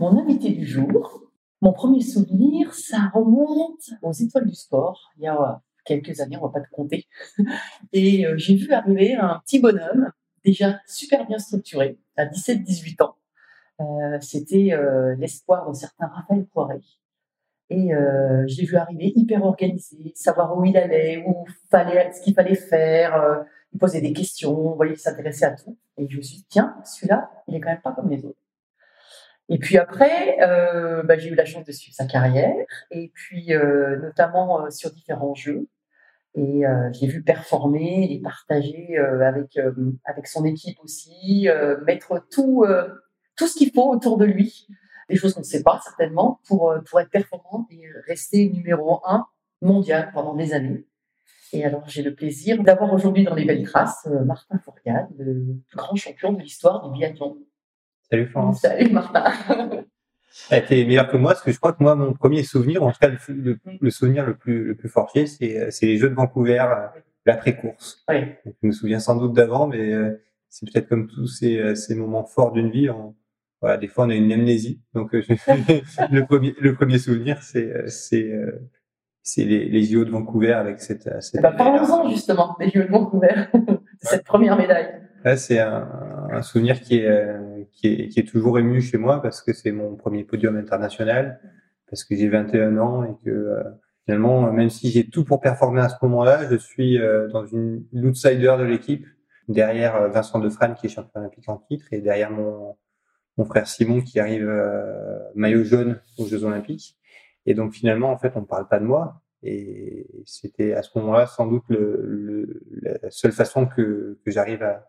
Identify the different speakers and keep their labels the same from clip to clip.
Speaker 1: Mon invité du jour, mon premier souvenir, ça remonte aux étoiles du sport, il y a quelques années, on va pas te compter. Et euh, j'ai vu arriver un petit bonhomme, déjà super bien structuré, à 17-18 ans. Euh, C'était euh, l'espoir d'un certain Raphaël Poiré. Et je l'ai vu arriver hyper organisé, savoir où il allait, où fallait, ce qu'il fallait faire. il posait des questions, il s'intéressait à tout. Et je me suis dit, tiens, celui-là, il est quand même pas comme les autres. Et puis après, euh, bah, j'ai eu la chance de suivre sa carrière, et puis euh, notamment euh, sur différents jeux. Et euh, j'ai vu performer et partager euh, avec, euh, avec son équipe aussi, mettre tout, tout ce qu'il faut autour de lui, des choses qu'on ne sait pas certainement, pour, pour être performant et rester numéro un mondial pendant des années. Et alors j'ai le plaisir d'avoir aujourd'hui dans les belles traces Martin Fourcade, le grand champion de l'histoire du biathlon.
Speaker 2: Salut Florence.
Speaker 1: Salut Martin.
Speaker 2: Elle était meilleure que moi parce que je crois que moi, mon premier souvenir, en tout cas le, le- le souvenir le plus, le plus fortier, c'est euh, c'est les Jeux de Vancouver, euh, l'après-course.
Speaker 1: Oui.
Speaker 2: Je me souviens sans doute d'avant, mais euh, c'est peut-être comme tous ces, ces moments forts d'une vie. On, voilà, des fois, on a une amnésie. Donc, le, premier, le premier souvenir, c'est les, les JO de Vancouver avec cette, cette
Speaker 1: Parlons-en justement des Jeux de Vancouver, de cette première médaille.
Speaker 2: Là, c'est un, un souvenir qui est, qui, est, qui est toujours ému chez moi parce que c'est mon premier podium international, parce que j'ai 21 ans et que euh, finalement, même si j'ai tout pour performer à ce moment-là, je suis euh, dans une l'outsider de l'équipe, derrière euh, Vincent Defrane qui est champion olympique en titre et derrière mon, mon frère Simon qui arrive euh, maillot jaune aux Jeux olympiques. Et donc finalement, en fait, on ne parle pas de moi. Et c'était à ce moment-là sans doute le, le, la seule façon que, que j'arrive à,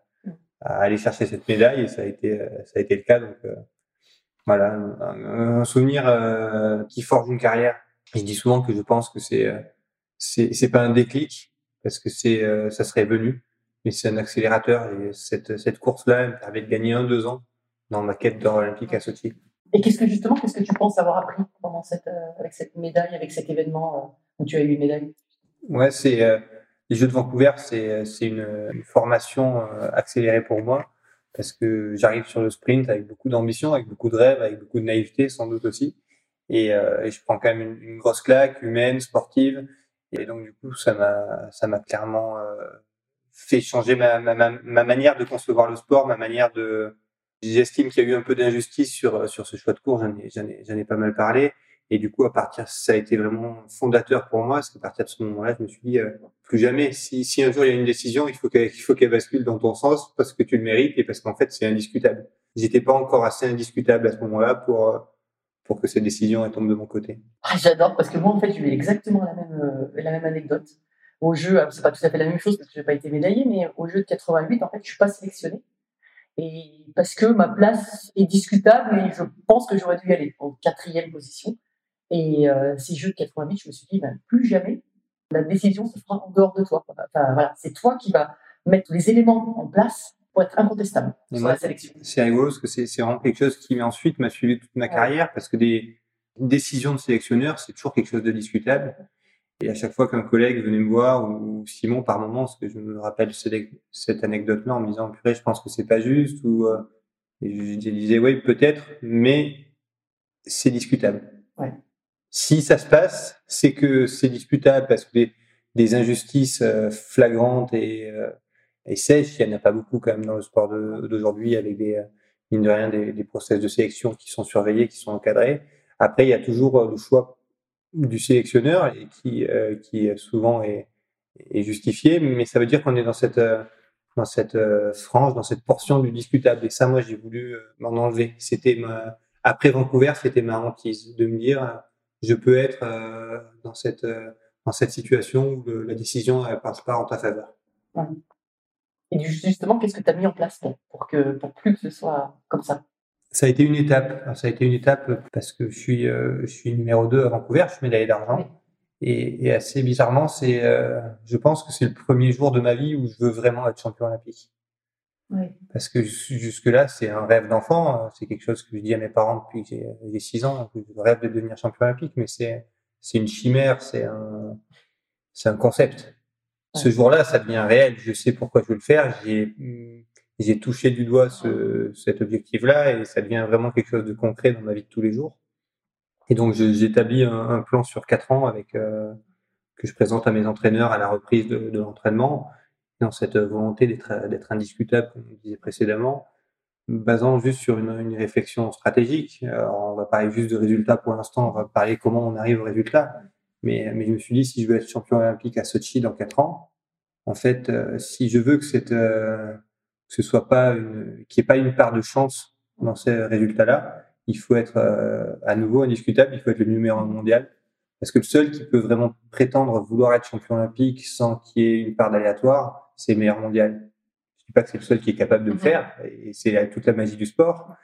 Speaker 2: à aller chercher cette médaille et ça a été euh, ça a été le cas. Donc euh, voilà un, un souvenir euh, qui forge une carrière. Je dis souvent que je pense que c'est c'est c'est pas un déclic parce que c'est euh, ça serait venu mais c'est un accélérateur et cette cette course là me permet de gagner un deux ans dans ma quête d'or olympique à Sochi.
Speaker 1: Et qu'est-ce que justement, qu'est-ce que tu penses avoir appris pendant cette, avec cette médaille, avec cet événement où tu as eu une médaille?
Speaker 2: Ouais, c'est les Jeux de Vancouver, c'est une, une formation euh, accélérée pour moi parce que j'arrive sur le sprint avec beaucoup d'ambition, avec beaucoup de rêves, avec beaucoup de naïveté sans doute aussi. Et, euh, et je prends quand même une, une, grosse claque humaine, sportive. Et donc du coup, ça m'a ça m'a clairement euh, fait changer ma, ma, ma, manière de concevoir le sport, ma manière de. J'estime qu'il y a eu un peu d'injustice sur sur ce choix de cours. J'en ai j'en ai, j'en ai pas mal parlé. Et du coup, à partir, ça a été vraiment fondateur pour moi. C'est à partir de ce moment-là, je me suis dit, euh, plus jamais. Si, un jour il y a une décision, il faut qu'elle, bascule dans ton sens parce que tu le mérites et parce qu'en fait, c'est indiscutable. J'étais pas encore assez indiscutable à ce moment-là pour euh, pour que cette décision elle tombe de mon côté.
Speaker 1: Ah, j'adore parce que moi, en fait, j'ai eu exactement la même euh, la même anecdote. Au jeu, c'est pas tout à fait la même chose parce que j'ai pas été médaillé, mais au jeu de 88, en fait, je suis pas sélectionné. Et parce que ma place est discutable et je pense que j'aurais dû y aller en quatrième position. Et euh, ces jeux de 88, je me suis dit, ben, plus jamais, la décision se fera en dehors de toi. Enfin, voilà, c'est toi qui vas mettre les éléments en place pour être incontestable sur moi, la sélection.
Speaker 2: C'est rigolo parce que c'est vraiment quelque chose qui ensuite m'a suivi toute ma carrière parce que des décisions de sélectionneur, c'est toujours quelque chose de discutable. Et à chaque fois qu'un collègue venait me voir ou Simon par moment, parce que je me rappelle cette anecdote-là en me disant purée, je pense que c'est pas juste ou euh, et je disais oui peut-être, mais c'est discutable.
Speaker 1: Ouais.
Speaker 2: Si ça se passe, c'est que c'est disputable parce que des, des injustices euh, flagrantes et, euh, et sèches, il n'y en a pas beaucoup quand même dans le sport d'aujourd'hui avec des, euh, mine de rien, des, des process de sélection qui sont surveillés, qui sont encadrés. Après, il y a toujours le choix du sélectionneur et qui, euh, qui souvent est, est, justifié, mais ça veut dire qu'on est dans cette, dans cette frange, dans cette portion du discutable. Et ça, moi, j'ai voulu m'en enlever. C'était ma, après Vancouver, c'était ma hantise de me dire, je peux être euh, dans cette euh, dans cette situation où le, la décision ne passe pas en ta faveur.
Speaker 1: Et justement, qu'est-ce que tu as mis en place pour, que pour plus que ce soit comme ça?
Speaker 2: Ça a été une étape. Ça a été une étape parce que je suis euh, je suis numéro 2 à Vancouver, je suis médaillé d'argent. Oui. Et, et, assez bizarrement, c'est euh, je pense que c'est le premier jour de ma vie où je veux vraiment être champion olympique.
Speaker 1: Oui.
Speaker 2: Parce que jusque-là, c'est un rêve d'enfant. C'est quelque chose que je dis à mes parents depuis que j'ai 6 ans. Que je rêve de devenir champion olympique, mais c'est c'est une chimère, c'est un c'est un concept. Ouais. Ce jour-là, ça devient réel. Je sais pourquoi je veux le faire. J'ai j'ai touché du doigt ce, cet objectif-là et ça devient vraiment quelque chose de concret dans ma vie de tous les jours. Et donc, j'établis un, un, plan sur quatre ans avec euh, que je présente à mes entraîneurs à la reprise de, de l'entraînement dans cette volonté d'être d'être indiscutable, comme on disait précédemment, basant juste sur une, réflexion stratégique. On va parler juste de résultats pour l'instant, on va parler comment on arrive au résultat. Mais, mais je me suis dit, si je veux être champion olympique à Sochi dans quatre ans, en fait, euh, si je veux que euh, ce soit pas une, qu'il n'y ait pas une part de chance dans ces résultats-là, il faut être euh, à nouveau indiscutable, il faut être le numéro un mondial. Parce que le seul qui peut vraiment prétendre vouloir être champion olympique sans qu'il y ait une part d'aléatoire, c'est meilleur mondial. Je dis pas que c'est le seul qui est capable de le faire, et c'est toute la magie du sport,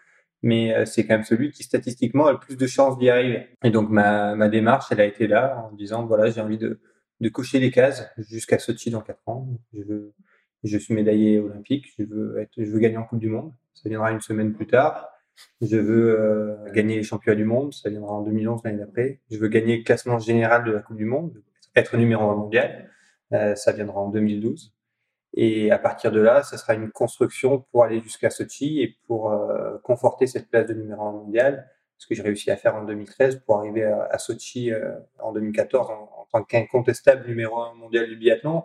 Speaker 2: mais c'est quand même celui qui statistiquement a le plus de chances d'y arriver. Et donc ma, ma démarche, elle a été là en disant voilà, j'ai envie de, de cocher les cases jusqu'à Sochi dans quatre ans. Je veux, je suis médaillé olympique, je veux être, je veux gagner en Coupe du Monde. Ça viendra une semaine plus tard. Je veux euh, gagner les championnats du monde, ça viendra en 2011 l'année d'après. Je veux gagner le classement général de la Coupe du Monde, être numéro un mondial, euh, ça viendra en 2012. Et à partir de là, ça sera une construction pour aller jusqu'à Sochi et pour euh, conforter cette place de numéro un mondial, ce que j'ai réussi à faire en 2013 pour arriver à, à Sochi euh, en 2014 en, en tant qu'incontestable numéro un mondial du biathlon.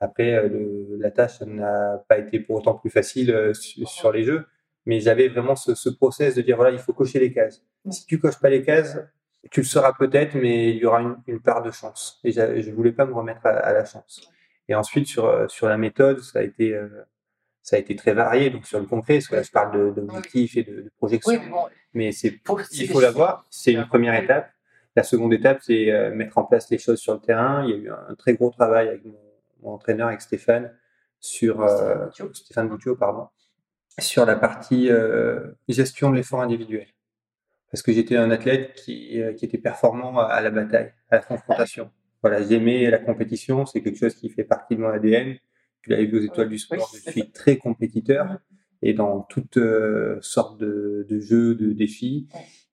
Speaker 2: Après, euh, le, la tâche n'a pas été pour autant plus facile euh, sur, sur les Jeux, mais j'avais vraiment ce, ce, process de dire voilà, il faut cocher les cases. Si tu coches pas les cases, tu le seras peut-être, mais il y aura une, une part de chance. Et je voulais pas me remettre à, à la chance. Et ensuite, sur, sur la méthode, ça a été, euh, ça a été très varié. Donc, sur le concret, parce que là, je parle d'objectifs et de, de projections.
Speaker 1: Oui, mais, bon,
Speaker 2: mais c'est, il faut l'avoir. C'est une première étape. La seconde étape, c'est euh, mettre en place les choses sur le terrain. Il y a eu un, un très gros travail avec mon, mon, entraîneur, avec Stéphane, sur, euh, Stéphane Boutio, pardon, sur la partie euh, gestion de l'effort individuel. Parce que j'étais un athlète qui, qui était performant à la bataille, à la confrontation voilà, j'aimais la compétition, c'est quelque chose qui fait partie de mon ADN. Tu l'avais vu aux étoiles du sport, je suis très compétiteur et dans toutes euh, sortes de, de, jeux, de défis.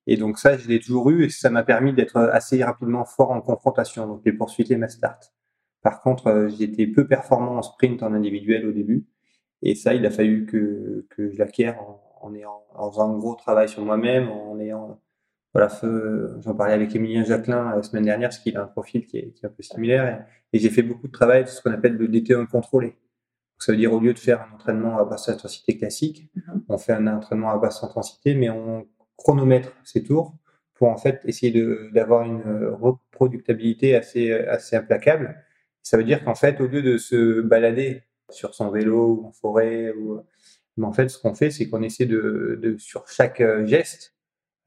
Speaker 2: Et donc ça, je l'ai toujours eu et ça m'a permis d'être assez rapidement fort en confrontation, donc les poursuites et ma start. Par contre, euh, j'étais peu performant en sprint en individuel au début. Et ça, il a fallu que, que je l'acquière en, en, ayant, en faisant un gros travail sur moi-même, en ayant, voilà, j'en parlais avec Emilien Jacquelin la semaine dernière, parce qu'il a un profil qui est, qui est un peu similaire. Et, et j'ai fait beaucoup de travail, ce qu'on appelle le DT1 contrôlé. Ça veut dire, au lieu de faire un entraînement à basse intensité classique,
Speaker 1: Mhm.
Speaker 2: on fait un entraînement à basse intensité, mais on chronomètre ses tours pour en fait essayer d'avoir une reproductabilité assez, assez implacable. Ça veut dire qu'en fait, au lieu de se balader sur son vélo ou en forêt, ou, mais en fait, ce qu'on fait, c'est qu'on essaie de, de, sur chaque euh, geste,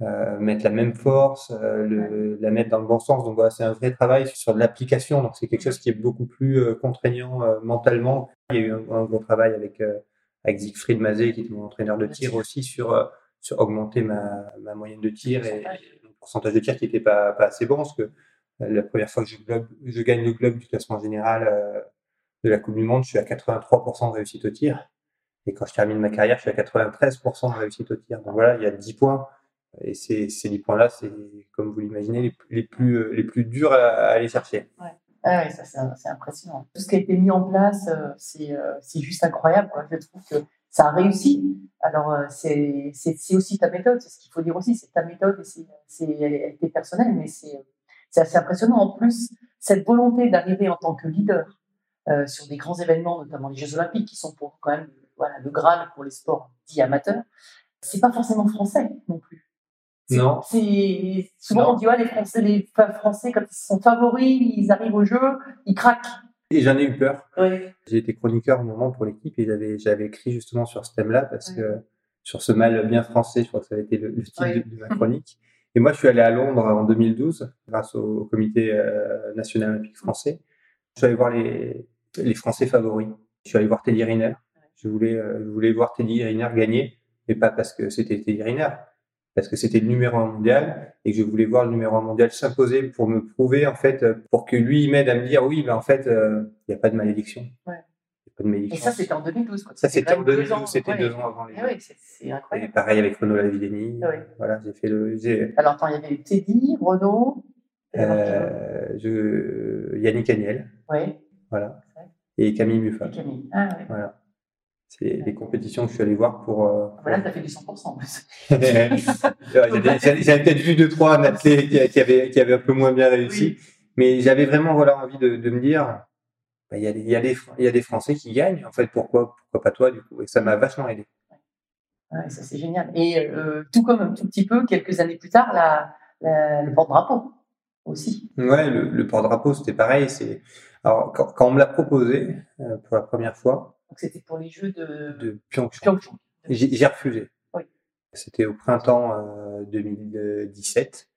Speaker 2: euh, mettre la même force, euh, le, la mettre dans le bon sens. Donc voilà, c'est un vrai travail sur de l'application. Donc c'est quelque chose qui est beaucoup plus euh, contraignant euh, mentalement. Il y a eu un, un gros travail avec, euh, avec Siegfried Mazet, qui est mon entraîneur de tir aussi, sur, euh, sur augmenter ma, ma moyenne de tir et, et le pourcentage de tir qui n'était pas, pas assez bon, parce que la première fois que je, globe, je gagne le globe du classement général euh, de la Coupe du Monde, je suis à 83% de réussite au tir. Et quand je termine ma carrière, je suis à 93% de réussite au tir. Donc voilà, il y a 10 points. Et ces, ces 10 points-là, c'est, comme vous l'imaginez, les, plus, euh, les plus durs à, à aller chercher.
Speaker 1: Ouais. Ah ouais, ça c'est impressionnant. Tout ce qui a été mis en place, euh, c'est euh, c'est juste incroyable. Je trouve que ça a réussi. Alors c'est aussi ta méthode, c'est ce qu'il faut dire aussi, c'est ta méthode et c'est c'est elle, elle était personnelle, mais c'est assez impressionnant. En plus, cette volonté d'arriver en tant que leader sur des grands événements, notamment les Jeux Olympiques, qui sont pour quand même voilà le graal pour les sports dits amateurs, c'est pas forcément français non plus.
Speaker 2: Non.
Speaker 1: C'est souvent
Speaker 2: Non.
Speaker 1: on dit ouais, les Français, les Français quand ils sont favoris, ils arrivent au jeu, ils craquent.
Speaker 2: Et j'en ai eu peur.
Speaker 1: Ouais.
Speaker 2: J'ai été chroniqueur un moment pour l'équipe et j'avais, j'avais écrit justement sur ce thème-là parce
Speaker 1: Ouais.
Speaker 2: que sur ce mal bien français, je crois que ça avait été le, le titre
Speaker 1: Ouais.
Speaker 2: de, de ma chronique. Et moi, je suis allé à Londres en 2012 grâce au, au comité euh, national olympique français. Je suis allé voir les, les Français favoris. Je suis allé voir Teddy Riner. Je voulais, euh, je voulais voir Teddy Riner gagner, mais pas parce que c'était Teddy Riner, parce que c'était le numéro un mondial et que je voulais voir le numéro un mondial s'imposer pour me prouver, en fait, euh, pour que lui il m'aide à me dire oui, mais en fait, euh, il n'y a pas de malédiction.
Speaker 1: Ouais.
Speaker 2: Il y a pas de
Speaker 1: Et
Speaker 2: malédiction.
Speaker 1: ça, c'était en 2012. Quoi.
Speaker 2: Ça, c'était en
Speaker 1: quand même deux
Speaker 2: 2012,
Speaker 1: ans.
Speaker 2: c'était
Speaker 1: Ouais.
Speaker 2: deux ans avant les
Speaker 1: Eh oui, c'est- c'est
Speaker 2: Et
Speaker 1: incroyable.
Speaker 2: pareil avec Renaud Lavillenie.
Speaker 1: Ouais.
Speaker 2: Voilà, j'ai fait le,
Speaker 1: Alors, attends, il y avait eu Teddy, Renaud.
Speaker 2: euh, je, Yannick Agnel,
Speaker 1: Oui,
Speaker 2: voilà,
Speaker 1: Ouais.
Speaker 2: et Camille Muffat.
Speaker 1: et Camille. Ah.
Speaker 2: Voilà. C'est les compétitions que je suis allé voir pour. euh,
Speaker 1: Voilà, t'as fait du 100% en plus.
Speaker 2: J'avais peut-être vu deux, trois athlètes qui, qui avaient, qui avaient un peu moins bien réussi.
Speaker 1: Oui.
Speaker 2: Mais j'avais vraiment voilà, envie de, de me dire, bah, il y, a des, il, y a des, Fr- il y a des Français qui gagnent. En fait, pourquoi, pourquoi pas toi, du coup? Et ça m'a vachement aidé.
Speaker 1: Ouais, ça, c'est génial. Et euh, tout comme un tout petit peu, quelques années plus tard, la, la- le porte-drapeau aussi.
Speaker 2: Ouais, le, le porte-drapeau, c'était pareil. C'est alors quand, quand on me l'a proposé euh, pour la première fois
Speaker 1: Donc, c'était pour les Jeux de,
Speaker 2: de Pyeongchang,
Speaker 1: Pyeongchang.
Speaker 2: j'ai refusé.
Speaker 1: Oui.
Speaker 2: C'était au printemps euh, 2017.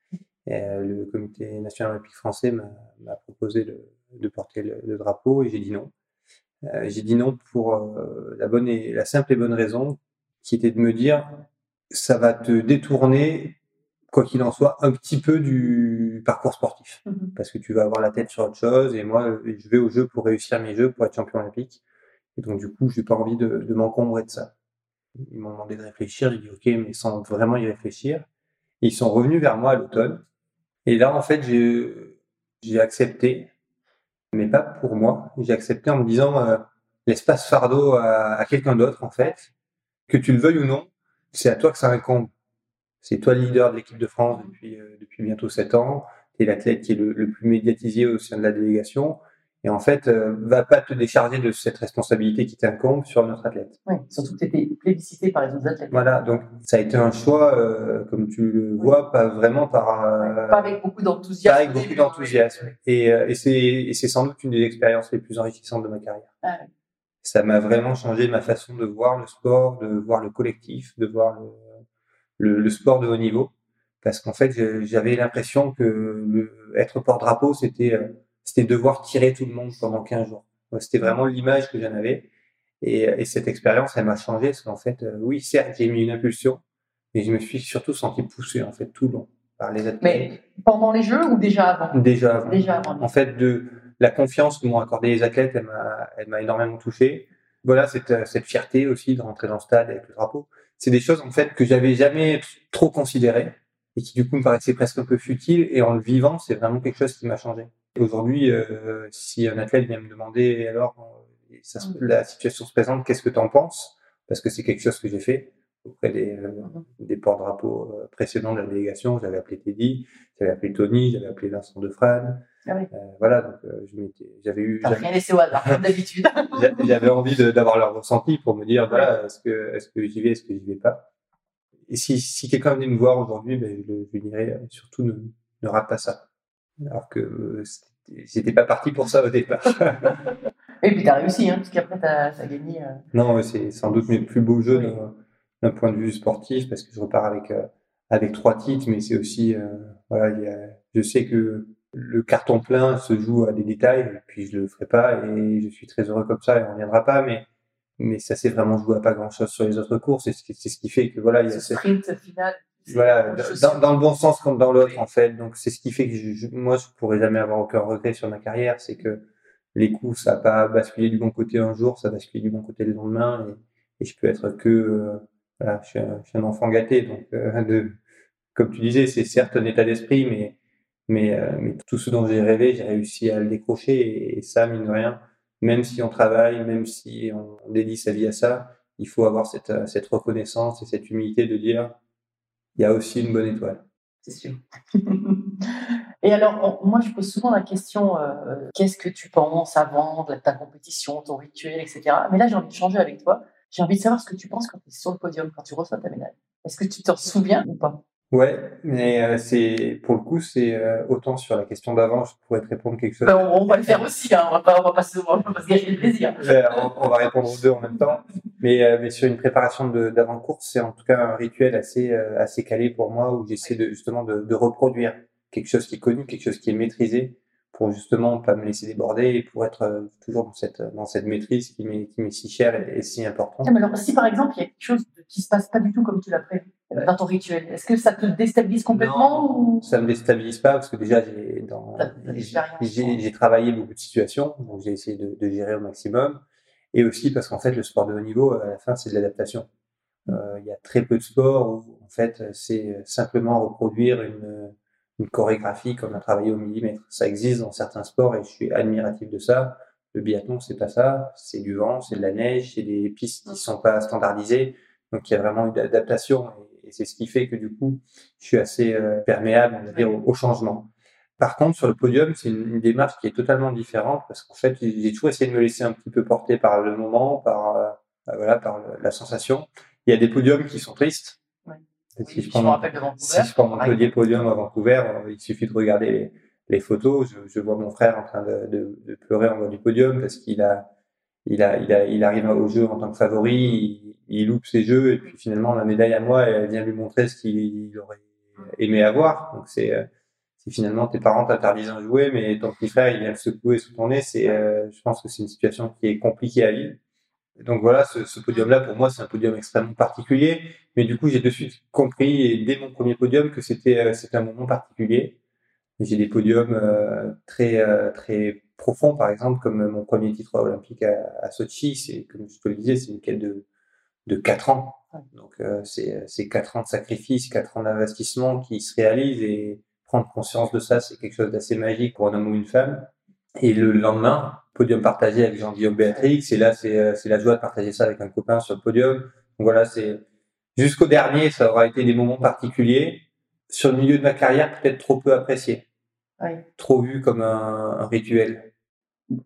Speaker 2: Et, euh, le Comité national olympique français m'a proposé de, de porter le, le drapeau et j'ai dit non. Euh, j'ai dit non pour euh, la bonne et la simple et bonne raison qui était de me dire ça va te détourner quoi qu'il en soit un petit peu du parcours sportif
Speaker 1: Mhm.
Speaker 2: parce que tu vas avoir la tête sur autre chose et moi je vais au jeu pour réussir mes jeux pour être champion olympique et donc du coup j'ai pas envie de, m'encombrer de ça. Ils m'ont demandé de réfléchir. J'ai dit ok mais sans vraiment y réfléchir. Ils sont revenus vers moi à l'automne. Et là en fait j'ai accepté mais pas pour moi. J'ai accepté en me disant euh, l'espace fardeau à, quelqu'un d'autre en fait. Que tu le veuilles ou non c'est à toi que ça incombe. C'est toi le leader de l'équipe de France depuis, euh, bientôt sept ans. Tu es l'athlète qui est le plus médiatisé au sein de la délégation. Et en fait, euh, va pas te décharger de cette responsabilité qui t'incombe sur notre athlète.
Speaker 1: Oui, surtout que tu étais plébiscité par les autres athlètes.
Speaker 2: Voilà, donc ça a été un choix, euh, comme tu le vois, pas vraiment par... euh,
Speaker 1: Pas avec beaucoup d'enthousiasme.
Speaker 2: pas avec
Speaker 1: au
Speaker 2: beaucoup d'enthousiasme.
Speaker 1: oui.
Speaker 2: Et, euh, et c'est sans doute une des expériences les plus enrichissantes de ma carrière.
Speaker 1: Ah ouais.
Speaker 2: Ça m'a vraiment changé ma façon de voir le sport, de voir le collectif, de voir le, le, le sport de haut niveau. Parce qu'en fait, j'avais l'impression que le, être porte-drapeau, c'était euh, c'était devoir tirer tout le monde pendant 15 jours. C'était vraiment l'image que j'en avais. Et, et cette expérience, elle m'a changé. Parce qu'en fait, euh, oui, certes, j'ai mis une impulsion, mais je me suis surtout senti poussé en fait tout le long par les athlètes.
Speaker 1: Mais pendant les Jeux ou déjà avant?
Speaker 2: Déjà avant.
Speaker 1: Déjà avant.
Speaker 2: En fait, de la confiance que m'ont accordé les athlètes, elle m'a, elle m'a énormément touché. Voilà, cette, euh, cette fierté aussi de rentrer dans le stade avec le drapeau. C'est des choses, en fait, que j'avais jamais trop considérées et qui, du coup, me paraissaient presque un peu futiles. Et en le vivant, c'est vraiment quelque chose qui m'a changé. Aujourd'hui, euh, si un athlète vient me demander alors euh, ça se- la situation se présente, qu'est-ce que tu en penses? Parce que c'est quelque chose que j'ai fait auprès des, euh, des porte-drapeaux euh, précédents de la délégation. J'avais appelé Teddy, j'avais appelé Tony, j'avais appelé Vincent Defrane.
Speaker 1: Ah oui.
Speaker 2: Euh, voilà, donc euh, j'avais eu,
Speaker 1: rien laissé au hasard, d'habitude.
Speaker 2: j'a- j'avais envie d'avoir leur ressenti pour me dire voilà, est-ce que est-ce que j'y vais, est-ce que j'y vais pas? Et si, si quelqu'un venait me voir aujourd'hui, ben, je, je lui dirais surtout ne, ne rate pas ça. Alors que euh, c'était- pas parti pour ça au départ.
Speaker 1: Et puis t'as réussi, hein, parce qu'après t'as as gagné. euh,
Speaker 2: non, c'est sans doute mes plus beaux jeux d'un- d'un point de vue sportif parce que je repars avec euh, avec trois titres, mais c'est aussi euh, voilà, il y a, je sais que le carton plein se joue à des détails, et puis je le ferai pas et je suis très heureux comme ça et on reviendra pas, mais mais ça s'est vraiment joué à pas grand chose sur les autres courses et c'est ce qui- c'est ce qui fait que voilà, il y a
Speaker 1: ce
Speaker 2: cette-
Speaker 1: sprint final.
Speaker 2: Voilà, dans, dans le bon sens comme dans l'autre en fait. Donc c'est ce qui fait que je, je- moi je pourrais jamais avoir aucun regret sur ma carrière, c'est que les coups ça a pas basculé du bon côté un jour, ça a basculé du bon côté le lendemain et, et je peux être que euh, voilà, je suis, un, je suis un enfant gâté. Donc euh, de comme tu disais c'est certes un état d'esprit mais mais euh, mais tout ce dont j'ai rêvé j'ai réussi à le décrocher et, et ça mine de rien même si on travaille même si on dédie sa vie à ça il faut avoir cette euh, cette reconnaissance et cette humilité de dire il y a aussi une bonne étoile.
Speaker 1: c'est sûr. Et alors, moi, je pose souvent la question euh, qu'est-ce que tu penses avant de ta compétition, ton rituel, etc. Mais là, j'ai envie de changer avec toi. J'ai envie de savoir ce que tu penses quand tu es sur le podium, quand tu reçois ta médaille. Est-ce que tu t'en souviens ou pas?
Speaker 2: Ouais, mais euh, c'est pour le coup, c'est euh, autant sur la question d'avant, je pourrais te répondre quelque chose.
Speaker 1: Ben, on, on va le faire aussi, hein. on va pas, on va pas se, on va pas se gâcher le plaisir.
Speaker 2: Euh, on, on va répondre aux deux en même temps. Mais, euh, mais sur une préparation de- d'avant-course, c'est en tout cas un rituel assez, euh, assez calé pour moi où j'essaie de, justement de, de reproduire quelque chose qui est connu, quelque chose qui est maîtrisé pour justement pas me laisser déborder et pour être euh, toujours dans cette, dans cette maîtrise qui m'est qui m'est si chère et, et si importante.
Speaker 1: Ah, mais alors, si par exemple, il y a quelque chose qui se passe pas du tout comme tu l'as prévu euh, dans ton rituel, est-ce que ça te déstabilise complètement ou...
Speaker 2: ça me déstabilise pas parce que déjà j'ai dans travaillé beaucoup de situations donc j'ai essayé de, de gérer au maximum. Et aussi parce qu'en fait le sport de haut niveau à la fin c'est de l'adaptation. Euh, il y a très peu de sports où en fait c'est simplement reproduire une une chorégraphie comme on a travaillé au millimètre. Ça existe dans certains sports et je suis admiratif de ça. Le biathlon c'est pas ça. C'est du vent c'est de la neige c'est des pistes qui sont pas standardisées donc il y a vraiment une adaptation et, c'est ce qui fait que du coup je suis assez euh, perméable on va dire au, au changement par contre, sur le podium, c'est une, une démarche qui est totalement différente parce qu'en fait, j'ai toujours essayé de me laisser un petit peu porter par le moment, par euh, bah voilà, par le- la sensation. Il y a des podiums qui sont tristes.
Speaker 1: Ouais.
Speaker 2: Et Si je prends mon- si je prends podium à Vancouver, euh, il suffit de regarder les, les photos. Je, je vois mon frère en train de, de, de pleurer en bas du podium parce qu'il a, il a, il a, il arrive au jeu en tant que favori, il, il loupe ses jeux et puis finalement la médaille à moi, elle vient lui montrer ce qu'il aurait aimé avoir. Donc c'est, euh, si finalement tes parents t'interdisent un jouet, mais ton petit frère il vient le secouer sous ton nez, c'est, euh, je pense que c'est une situation qui est compliquée à vivre. Donc voilà, ce, ce podium-là pour moi c'est un podium extrêmement particulier, mais du coup j'ai de suite compris et dès mon premier podium que c'était, euh, un moment particulier. J'ai des podiums euh, très euh, très profonds, par exemple comme mon premier titre olympique à, à Sochi, c'est comme je te le disais, c'est une quête de de quatre ans. Donc euh, c'est c'est quatre ans de sacrifice, quatre ans d'investissement qui se réalisent et prendre conscience de ça, c'est quelque chose d'assez magique pour un homme ou une femme. Et le lendemain, podium partagé avec Jean-Guillaume Béatrix, et là c'est euh, c'est la joie de partager ça avec un copain sur le podium. Donc voilà, c'est jusqu'au dernier, ça aura été des moments particuliers. Sur le milieu de ma carrière, peut-être trop peu apprécié, trop vu comme un, un rituel.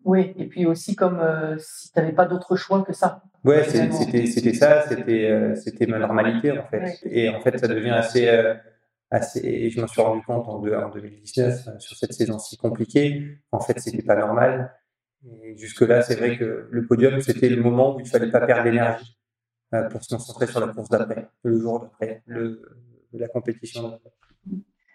Speaker 1: Oui, et puis aussi comme euh, si tu n'avais pas d'autre choix que ça.
Speaker 2: Ouais, c'était c'était ça, c'était euh, c'était ma normalité en fait.
Speaker 1: Ouais.
Speaker 2: Et en fait, ça devient assez euh, assez. Et je m'en suis rendu compte en, deux- en 2019 euh, sur cette saison si compliquée. En fait, c'était pas normal. Et jusque là, c'est vrai que le podium, c'était le moment où il fallait pas perdre d'énergie pour se concentrer sur la course d'après, le jour d'après, la compétition d'après.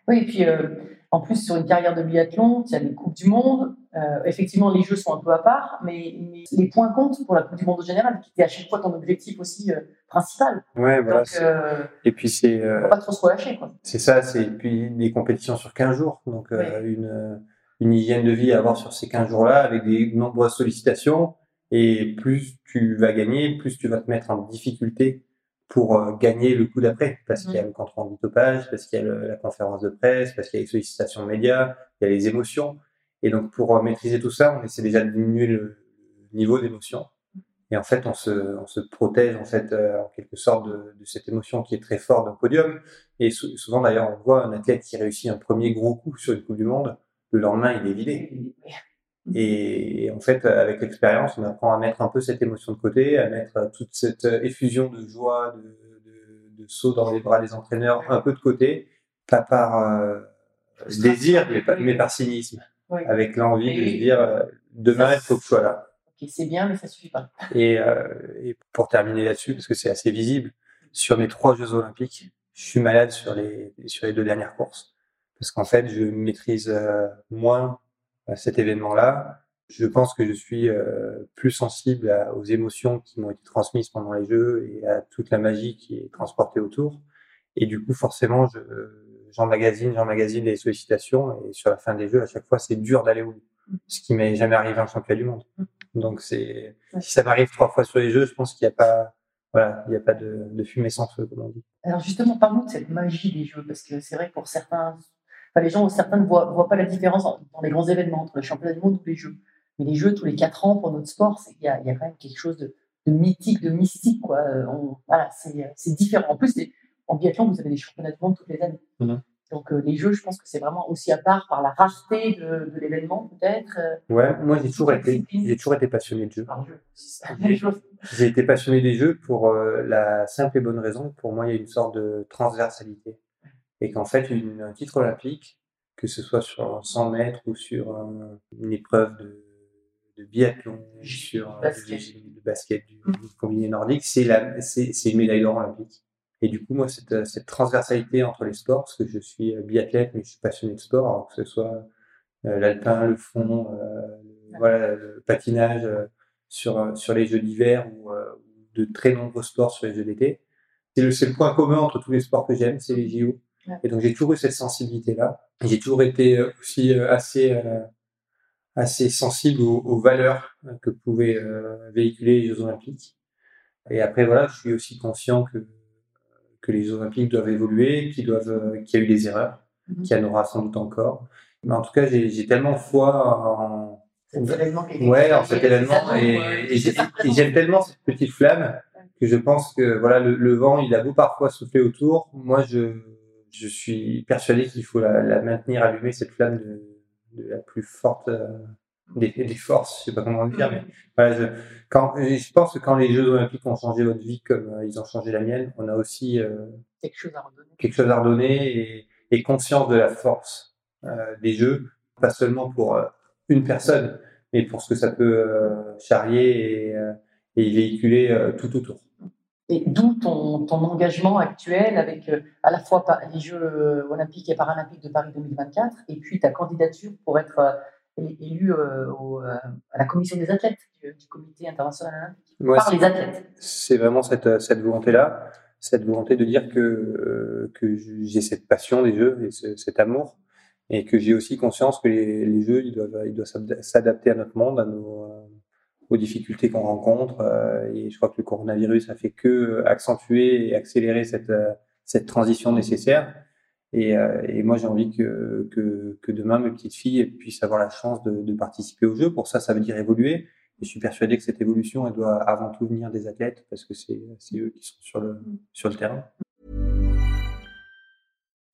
Speaker 1: Oui, et puis euh, en plus, sur une carrière de biathlon, tu as les Coupes du Monde. Euh, effectivement, les Jeux sont un peu à part, mais, mais les points comptent pour la Coupe du Monde au général, qui était à chaque fois ton objectif aussi euh, principal.
Speaker 2: Ouais, voilà.
Speaker 1: Donc,
Speaker 2: Et puis c'est
Speaker 1: faut pas trop se relâcher. Quoi.
Speaker 2: C'est ça, c'est puis des compétitions sur 15 jours, donc une, une hygiène de vie à avoir sur ces 15 jours-là avec des nombreuses sollicitations. Et plus tu vas gagner, plus tu vas te mettre en difficulté pour euh, gagner le coup d'après, parce qu'il y a le compte rendu parce qu'il y a le- la conférence de presse, parce qu'il y a les sollicitations médias, il y a les émotions. Et donc, pour euh, maîtriser tout ça, on essaie déjà de diminuer le niveau d'émotion. Et en fait, on se, on se protège en fait euh, en quelque sorte de, de, cette émotion qui est très forte d'un podium. Et souvent d'ailleurs, on voit un athlète qui réussit un premier gros coup sur une Coupe du Monde, le lendemain il est vidé. Et en fait, avec l'expérience, on apprend à mettre un peu cette émotion de côté, à mettre toute cette effusion de joie, de, de, de saut dans les bras des entraîneurs un peu de côté, pas par euh, désir, mais, mais par cynisme. Avec l'envie de se dire euh, demain il faut que je sois là.
Speaker 1: Ok, c'est bien, mais ça suffit pas.
Speaker 2: Et, euh, et pour terminer là-dessus, parce que c'est assez visible, sur mes trois Jeux Olympiques, je suis malade sur les sur les deux dernières courses, parce qu'en fait je maîtrise euh, moins cet événement-là. Je pense que je suis euh, plus sensible à, aux émotions qui m'ont été transmises pendant les Jeux et à toute la magie qui est transportée autour. Et du coup, forcément, je, j'emmagasine, j'emmagasine les sollicitations et sur la fin des jeux, à chaque fois, c'est dur d'aller au bout. Ce qui m'est jamais arrivé en championnat du monde. Donc c'est, si ça m'arrive trois fois sur les jeux, je pense qu'il n'y a pas, voilà, il n'y a pas de, de, fumée sans feu, comme on dit.
Speaker 1: Alors justement, parlons de cette magie des jeux, parce que c'est vrai que pour certains, enfin, les gens, certains ne voient, voient pas la différence dans les grands événements entre le championnat du monde ou les jeux. Mais les jeux tous les quatre ans pour notre sport, il y a, y a quand même quelque chose de, de mythique, de mystique, quoi. On, voilà, c'est différent. En plus, en biathlon, vous avez des championnats du monde toutes les années. Mmh. Donc euh, les jeux, je pense que c'est vraiment aussi à part par la rareté de, de l'événement, peut-être. euh,
Speaker 2: Ouais, moi j'ai toujours été, j'ai toujours été passionné de jeux. J'ai été passionné des jeux pour euh, la simple et bonne raison. Pour moi, il y a une sorte de transversalité. Et qu'en fait, une, un titre olympique, que ce soit sur 100 mètres ou sur un- une épreuve de, de biathlon, sur euh,
Speaker 1: Basket.
Speaker 2: du, du basket, du, du combiné nordique, c'est une médaille d'or olympique. Et du coup, moi, cette, cette transversalité entre les sports, parce que je suis euh, biathlète, mais je suis passionné de sport, alors que ce soit euh, l'alpin, le fond, euh, le- voilà, le patinage euh, sur, euh, sur les jeux d'hiver ou euh, de très nombreux sports sur les jeux d'été. C'est le, c'est le point commun entre tous les sports que j'aime, c'est les JO.
Speaker 1: Ouais.
Speaker 2: Et donc, j'ai toujours eu cette sensibilité-là. J'ai toujours été euh, aussi euh, assez, euh, assez sensible aux, aux valeurs que pouvaient euh, véhiculer les Jeux Olympiques. Et après, voilà, je suis aussi conscient que, que les Jeux Olympiques doivent évoluer, qu'il doivent, euh, qu'il y a eu des erreurs,
Speaker 1: Mhm.
Speaker 2: qu'il y en aura sans doute encore. Mais en tout cas, j'ai j'ai tellement foi en,
Speaker 1: Cet événement qui
Speaker 2: Ouais, en cet événement. et j'aime tellement cette petite flamme que je pense que voilà le, le vent, il a beau parfois souffler autour. Moi, je, je suis persuadé qu'il faut la, la maintenir allumée, cette flamme de, de la plus forte euh, des, des forces. Je sais pas comment le dire, mais voilà, je, quand, je pense que quand les Jeux Olympiques ont changé votre vie comme euh, ils ont changé la mienne, on a aussi euh,
Speaker 1: quelque chose à redonner.
Speaker 2: quelque chose à redonner et, et conscience de la force des jeux, pas seulement pour une personne, mais pour ce que ça peut charrier et, et véhiculer tout autour.
Speaker 1: Et d'où ton, ton engagement actuel avec euh, à la fois les Jeux euh, olympiques et paralympiques de Paris 2024 et puis ta candidature pour être euh, élu euh, au, à la commission des athlètes du, du comité international olympique
Speaker 2: Ouais,
Speaker 1: par les athlètes.
Speaker 2: c'est vraiment cette, cette volonté-là, cette volonté de dire que, que j'ai cette passion des jeux et ce- cet amour, et que j'ai aussi conscience que les, les jeux, ils doivent, ils doivent s'ad- s'adapter à notre monde, à nos, aux difficultés qu'on rencontre. euh, et je crois que le coronavirus a fait que accentuer et accélérer cette, euh, cette transition nécessaire. Et, euh, moi, j'ai envie que, que, demain, mes petites filles puissent avoir la chance de, participer aux Jeux. Pour ça, ça veut dire évoluer. Et je suis persuadé que cette évolution, elle doit avant tout venir des athlètes parce que c'est eux qui sont sur le, sur le terrain.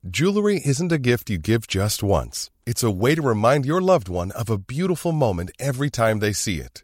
Speaker 3: Jewelry isn't a gift you give just once. It's a way to remind your loved one of a beautiful moment every time they see it.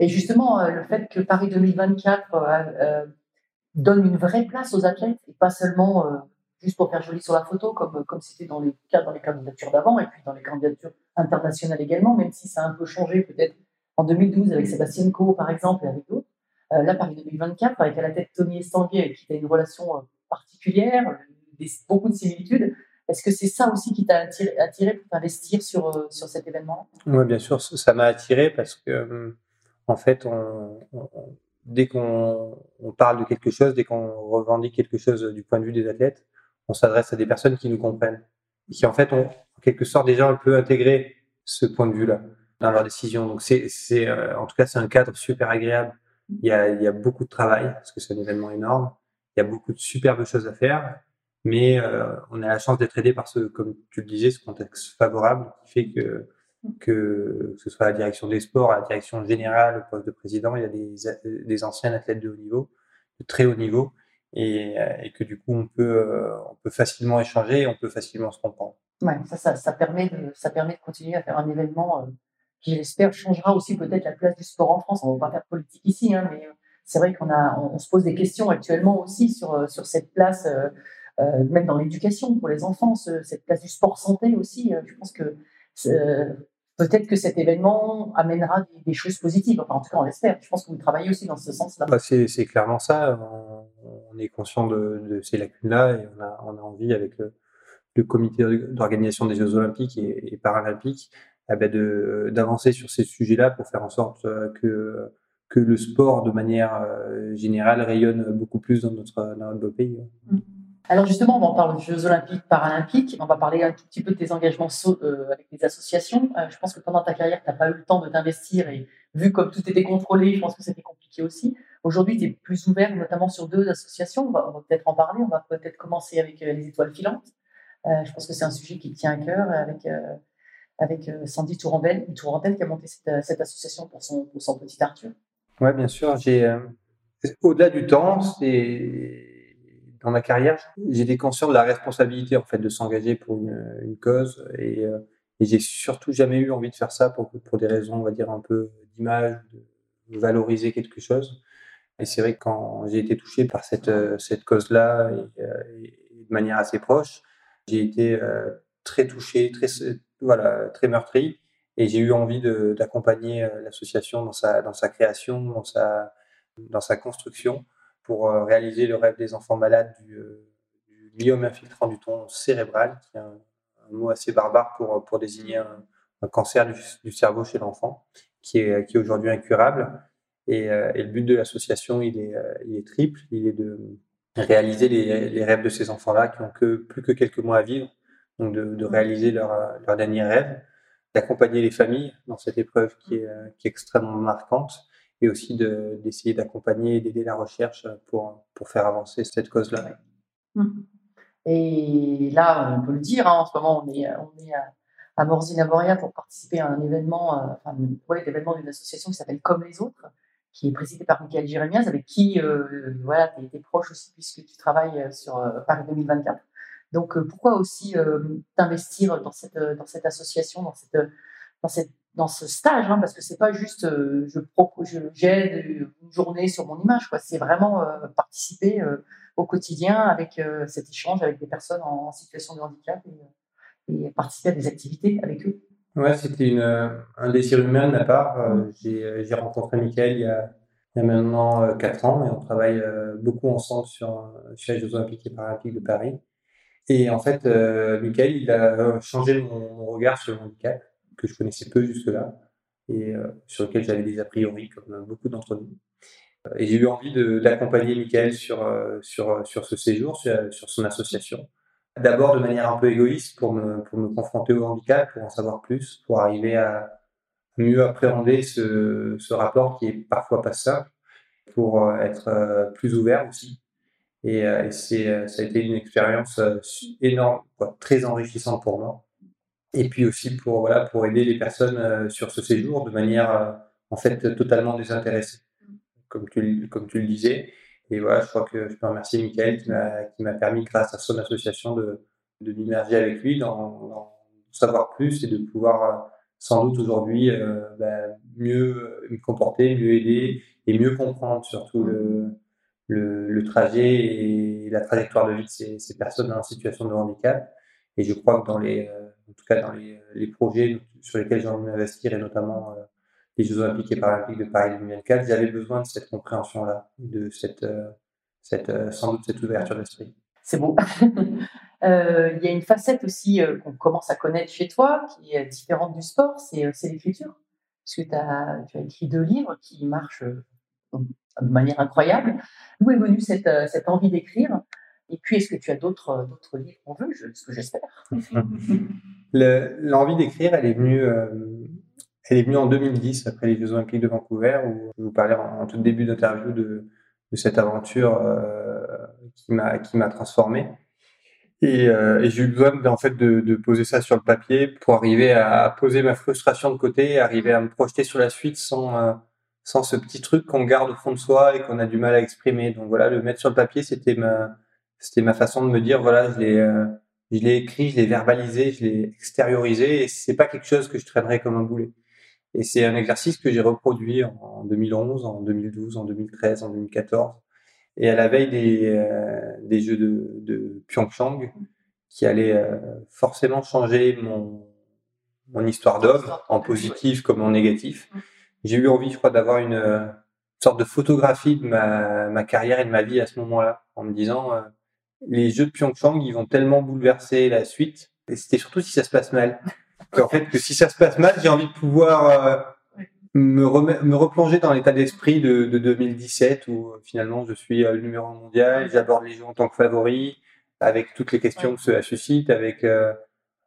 Speaker 1: Et justement, euh, le fait que Paris 2024 euh, euh, donne une vraie place aux athlètes et pas seulement juste pour faire joli sur la photo, comme comme c'était dans les dans les candidatures d'avant et puis dans les candidatures internationales également, même si ça a un peu changé peut-être en 2012 avec Sébastien Coe par exemple et avec d'autres. Là, Paris 2024, avec à la tête Tony Estanguet, qui tu as une relation particulière, beaucoup de similitudes. Est-ce que c'est ça aussi qui t'a attiré, pour t'investir sur, sur cet événement?
Speaker 2: Oui, bien sûr, ça m'a attiré parce que, euh, en fait, dès qu'on on parle de quelque chose, dès qu'on revendique quelque chose du point de vue des athlètes, on s'adresse à des personnes qui nous comprennent, qui en fait ont en quelque sorte déjà un peu intégré ce point de vue-là dans leurs décisions. Donc c'est, euh, en tout cas, c'est un cadre super agréable. Il y a, il y a beaucoup de travail parce que c'est un événement énorme. Il y a beaucoup de superbes choses à faire, mais euh, on a la chance d'être aidé par ce, comme tu le disais, ce contexte favorable qui fait que que ce soit la direction des sports, la direction générale, le poste de président, il y a des, des anciens athlètes de haut niveau, de très haut niveau, et, euh, que du coup on peut, euh, on peut facilement échanger, on peut facilement se comprendre.
Speaker 1: Ouais, ça, ça, ça, permet de, ça permet de continuer à faire un événement euh, qui, j'espère, changera aussi peut-être la place du sport en France. On va pas faire politique ici, hein, mais c'est vrai qu'on on, on se pose des questions actuellement aussi sur, sur cette place, même dans l'éducation pour les enfants, ce- cette place du sport santé aussi. je pense que peut-être que cet événement amènera des, choses positives. Enfin, en tout cas, on l'espère. Je pense que vous travaillez aussi dans ce sens-là.
Speaker 2: Bah, c'est, clairement ça. On, on est conscient de, de ces lacunes-là et on a, on a envie avec le, le comité d'organisation des Jeux Olympiques et, et Paralympiques eh ben, de, d'avancer sur ces sujets-là pour faire en sorte euh, que, que le sport, de manière euh, générale, rayonne beaucoup plus dans notre, dans notre beau pays.
Speaker 1: Alors justement, on va en parler des Jeux Olympiques, Paralympiques. On va parler un tout petit peu de tes engagements euh, avec les associations. Euh, je pense que pendant ta carrière, tu n'as pas eu le temps de t'investir et vu comme tout était contrôlé, je pense que c'était compliqué aussi. Aujourd'hui, tu es plus ouvert, notamment sur deux associations. On va, peut-être en parler. On va peut-être commencer avec euh, les étoiles filantes. Je pense que c'est un sujet qui tient à cœur avec, avec Sandy Tourandel, Tourandel qui a monté cette, association pour son, petit Arthur.
Speaker 2: Ouais, bien sûr. J'ai au-delà du temps, c'est dans ma carrière, j'étais conscient de la responsabilité en fait de s'engager pour une, cause et, euh, et j'ai surtout jamais eu envie de faire ça pour des raisons, on va dire un peu d'image, de valoriser quelque chose. Et c'est vrai que quand j'ai été touché par cette euh, cette cause-là euh, et de manière assez proche, j'ai été euh, très touché, très voilà, très meurtri et j'ai eu envie d'accompagner l'association dans sa, dans sa création, dans sa, dans sa construction, pour euh, réaliser le rêve des enfants malades du, euh, du gliome infiltrant du ton cérébral, qui est un, mot assez barbare pour, pour désigner un, cancer du, cerveau chez l'enfant, qui est, aujourd'hui incurable. Et, euh, le but de l'association, il est, euh, triple. Il est de réaliser les, rêves de ces enfants-là qui ont que, plus que quelques mois à vivre, donc de, réaliser leur, leur dernier rêve d'accompagner les familles dans cette épreuve euh, qui est extrêmement marquante et aussi de- d'essayer d'accompagner et d'aider la recherche pour, pour faire avancer cette cause-là.
Speaker 1: Mhm. Et là, on peut le dire, hein, en ce moment, on est, on est à, à Morzine-Avoria pour participer à un événement, euh, enfin, ouais, l'événement d'une association qui s'appelle Comme les autres, qui est présidée par Michael Jérémiaz, avec qui euh, voilà, tu es, proche aussi puisque tu travailles euh, sur euh, Paris 2024. Donc, pourquoi aussi t'investir dans cette, dans cette association, dans, cette, dans, cette, dans ce stage hein, Parce que c'est pas juste euh, je j'aide une journée sur mon image, quoi. C'est vraiment euh, participer euh, au quotidien avec cet échange avec des personnes en, en situation de handicap et, et participer à des activités avec eux.
Speaker 2: Ouais, c'était une, un désir humain de ma part. J'ai rencontré Michael il y a, il y a maintenant euh, quatre ans et on travaille beaucoup ensemble sur, sur les Jeux Olympiques et Paralympiques de Paris. Et en fait, Michael, il a changé mon, mon regard sur le handicap, que je connaissais peu jusque-là, et euh, sur lequel j'avais des a priori, comme euh, beaucoup d'entre nous. Euh, Et j'ai eu envie d'accompagner Michael sur, euh, sur, sur ce séjour, sur, sur son association. D'abord de manière un peu égoïste pour me, pour me confronter au handicap, pour en savoir plus, pour arriver à mieux appréhender ce, ce rapport qui est parfois pas simple, pour euh, être euh, plus ouvert aussi. Et, euh, euh, ça a été une expérience euh, énorme, très enrichissante pour moi. Et puis aussi pour, voilà, pour aider les personnes euh, sur ce séjour de manière euh, en fait totalement désintéressée, comme tu, comme tu le disais. Et voilà, je crois que je peux remercier Michael qui m'a, permis, grâce à son association, de, de m'immerger avec lui dans, savoir plus et de pouvoir sans doute aujourd'hui euh, bah, mieux me comporter, mieux aider et mieux comprendre surtout le, le, le trajet et la trajectoire de vie de ces, ces personnes en situation de handicap. Et je crois que dans les, euh, en tout cas dans les, les projets sur lesquels j'ai envie d'investir et notamment euh, les Jeux Olympiques et Paralympiques de Paris 2024, j'avais besoin de cette compréhension-là, de cette, euh, euh, sans doute cette ouverture d'esprit.
Speaker 1: C'est beau. Euh, Il y a une facette aussi euh, qu'on commence à connaître chez toi, qui est différente du sport, c'est euh, l'écriture. Parce que tu as écrit deux livres qui marchent euh, de manière incroyable. D'où est venue euh, cette envie d'écrire? Et puis, est-ce que tu as d'autres euh, livres vue, je- ce que j'espère
Speaker 2: Le- L'envie d'écrire, elle est venue, euh, elle est venue en 2010 après les Jeux Olympiques de Vancouver, où je vous parlais en, tout début d'interview de, cette aventure euh, qui m'a transformé. Et, euh, et j'ai eu besoin en fait de, poser ça sur le papier pour arriver à poser ma frustration de côté, arriver à me projeter sur la suite sans sans ce petit truc qu'on garde au fond de soi et qu'on a du mal à exprimer. Donc voilà, le mettre sur le papier, c'était ma c'était ma façon de me dire voilà, je l'ai euh, je l'ai écrit, je l'ai verbalisé, je l'ai extériorisé et c'est pas quelque chose que je traînerai comme un boulet. Et c'est un exercice que j'ai reproduit en, en 2011, en 2012, en 2013, en 2014 et à la veille des, euh, des Jeux de, de Pyeongchang qui allaient euh, forcément changer mon, mon histoire d'homme en positif comme en négatif. J'ai eu envie, je crois, d'avoir une euh, sorte de photographie de ma, ma carrière et de ma vie à ce moment-là, en me disant euh, les Jeux de Pyeongchang, ils vont tellement bouleverser la suite, et c'était surtout si ça se passe mal. Qu'en fait, que si ça se passe mal, j'ai envie de pouvoir euh, me, replonger dans l'état d'esprit de, de 2017 où euh, finalement je suis euh, le numéro mondial, j'aborde les Jeux en tant que favori, avec toutes les questions que cela suscite, avec euh,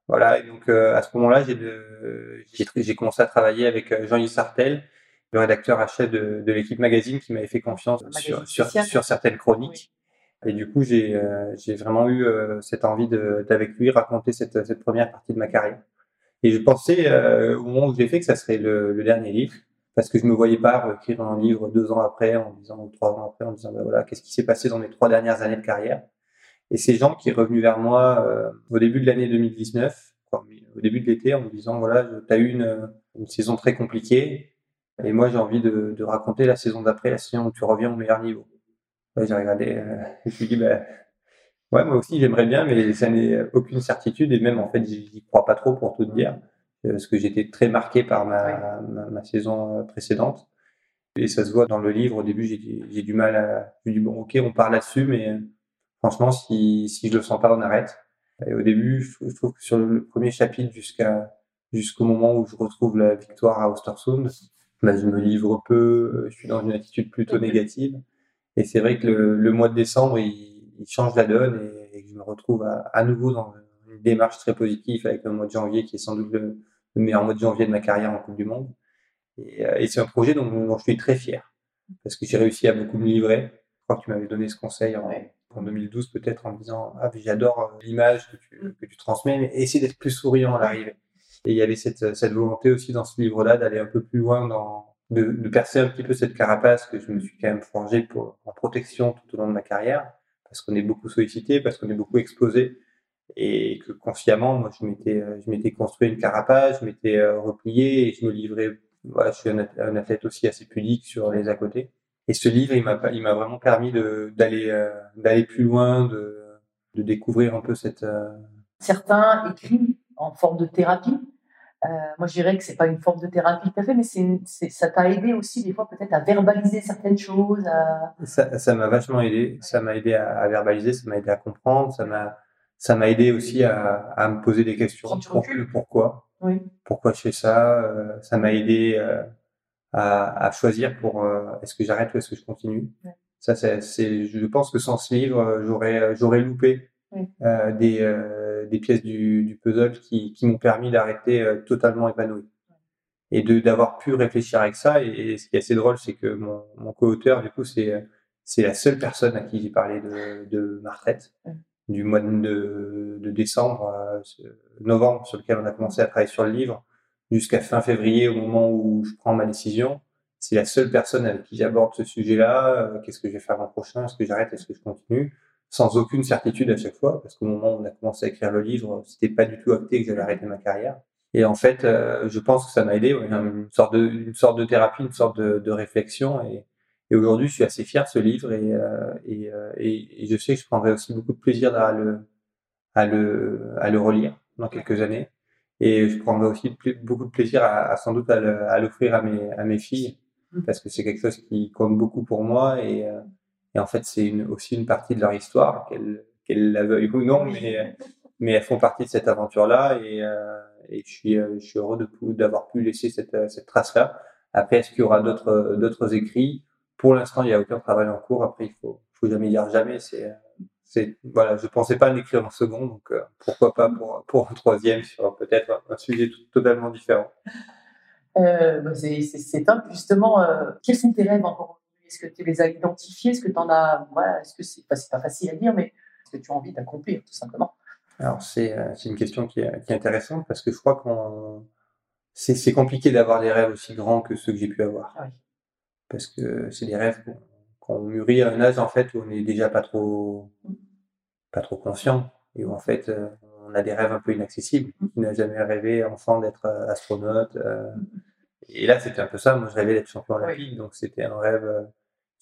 Speaker 2: voilà. Et donc euh, à ce moment-là, j'ai commencé à travailler avec Jean-Yves Sartel, le rédacteur à chef de, de l'équipe magazine, qui m'avait fait confiance sur, sur, sur certaines chroniques. Et du coup, j'ai euh, j'ai vraiment eu euh, cette envie d'avec lui raconter cette, cette première partie de ma carrière. Et je pensais euh, au moment où je l'ai fait que ça serait le, le dernier livre, parce que je me voyais pas écrire un livre deux ans après, en disant ou trois ans après, en disant ben voilà, qu'est-ce qui s'est passé dans mes trois dernières années de carrière? Et c'est Jean qui est revenu vers moi euh, au début de l'année 2019, quoi, mais au début de l'été, en me disant voilà, tu as eu une, une saison très compliquée, et moi j'ai envie de, de raconter la saison d'après, la saison où tu reviens au meilleur niveau. J'ai regardé, euh, je me suis dit ben Ouais, moi aussi j'aimerais bien, mais ça n'est aucune certitude et même en fait j'y crois pas trop pour tout te dire, euh, parce que j'étais très marqué par ma, ma, ma saison euh, précédente et ça se voit dans le livre. Au début j'ai du mal à, je me dis bon ok on parle là-dessus, mais franchement si si je le sens pas on arrête. Et au début je trouve, que sur le premier chapitre jusqu'à jusqu'au moment où je retrouve la victoire à Ostersund, ben, je me livre peu, je suis dans une attitude plutôt négative. Et c'est vrai que le, le mois de décembre, il, il change la donne et, et je me retrouve à, à nouveau dans une démarche très positive avec le mois de janvier qui est sans doute le, le meilleur mois de janvier de ma carrière en Coupe du Monde. Et, euh, et c'est un projet dont, dont je suis très fier parce que j'ai réussi à beaucoup me livrer. Je crois que tu m'avais donné ce conseil en, en 2012 peut-être en me disant ah j'adore euh, l'image que tu, que tu transmets, mais essaie d'être plus souriant à l'arrivée. Et il y avait cette, cette volonté aussi dans ce livre-là d'aller un peu plus loin dans de, percer un petit peu cette carapace que je me suis quand même forgé pour, en protection tout au long de ma carrière, parce qu'on est beaucoup sollicité, parce qu'on est beaucoup exposé, et que consciemment, moi, je m'étais, euh, je m'étais construit une carapace, je m'étais euh, replié, et je me livrais. Voilà, je suis un athlète, aussi assez pudique sur les à côté. Et ce livre, il m'a, il m'a vraiment permis de, d'aller, euh, d'aller plus loin, de, de découvrir un peu cette.
Speaker 1: Certains écrivent en forme de thérapie. Euh, moi, je dirais que c'est pas une forme de thérapie tout à fait, mais c'est ça t'a aidé aussi des fois peut-être à verbaliser certaines choses. À...
Speaker 2: Ça, ça m'a vachement aidé. Ça m'a aidé à, à verbaliser, ça m'a aidé à comprendre, ça m'a, ça m'a aidé aussi à, à me poser des questions. Pour- pourquoi,
Speaker 1: Oui.
Speaker 2: pourquoi je fais ça. euh, ça m'a aidé euh, à, à choisir pour est-ce que j'arrête ou est-ce que je continue.
Speaker 1: Ouais.
Speaker 2: Ça, c'est, c'est, je pense que sans ce livre, j'aurais, j'aurais loupé
Speaker 1: Oui.
Speaker 2: des, des pièces du, du puzzle qui, qui m'ont permis d'arrêter euh, totalement épanoui et de d'avoir pu réfléchir avec ça. Et, ce qui est assez drôle, c'est que mon, mon co-auteur, du coup, c'est c'est la seule personne à qui j'ai parlé de, de ma retraite du mois de, de décembre, euh, novembre, sur lequel on a commencé à travailler sur le livre, jusqu'à fin février, au moment où je prends ma décision. C'est la seule personne avec qui j'aborde ce sujet-là. Euh, Qu'est-ce que je vais faire l'an prochain Est-ce que j'arrête Est-ce que je continue? Sans aucune certitude à chaque fois, parce qu'au moment où on a commencé à écrire le livre, c'était pas du tout acté que j'allais arrêter ma carrière. Et en fait, euh, je pense que ça m'a aidé, ouais, une sorte de, une sorte de thérapie, une sorte de, de réflexion. Et, et aujourd'hui, je suis assez fier de ce livre et, euh, et, euh, et, et je sais que je prendrai aussi beaucoup de plaisir à le, à le, à le relire dans quelques années. Et je prendrai aussi beaucoup de plaisir à, à sans doute à le- à l'offrir à mes, à mes filles parce que c'est quelque chose qui compte beaucoup pour moi et, euh, et en fait, c'est une, aussi une partie de leur histoire, qu'elles qu'elles la veuillent ou non, mais, mais elles font partie de cette aventure-là et, euh, et je suis, euh, je suis heureux d'avoir pu laisser cette, euh, cette trace-là. Après, est-ce qu'il y aura d'autres, écrits? Pour l'instant, il n'y a aucun travail en cours. Après, il faut, faut jamais dire jamais. C'est, voilà, je pensais pas l'écrire en second, donc euh, pourquoi pas pour, pour un troisième sur peut-être un, sujet tout- totalement différent.
Speaker 1: Euh, bah, c'est top, justement. euh, quels sont tes rêves encore Est-ce que tu les as identifiés? Est-ce que tu en as. Voilà, est-ce que c'est enfin, pas facile à dire, mais est-ce que tu as envie d'accomplir, tout simplement?
Speaker 2: Alors c'est euh, une question qui est, qui est intéressante parce que je crois qu'on c'est compliqué d'avoir des rêves aussi grands que ceux que j'ai pu avoir
Speaker 1: oui.
Speaker 2: parce que c'est des rêves qu'on mûrit à un âge en fait où on est déjà pas trop pas trop conscient et où en fait euh, on a des rêves un peu inaccessibles. Qui n'a jamais rêvé enfant d'être euh, astronaute euh, et là c'était un peu ça. Moi je rêvais d'être champion olympique donc c'était un rêve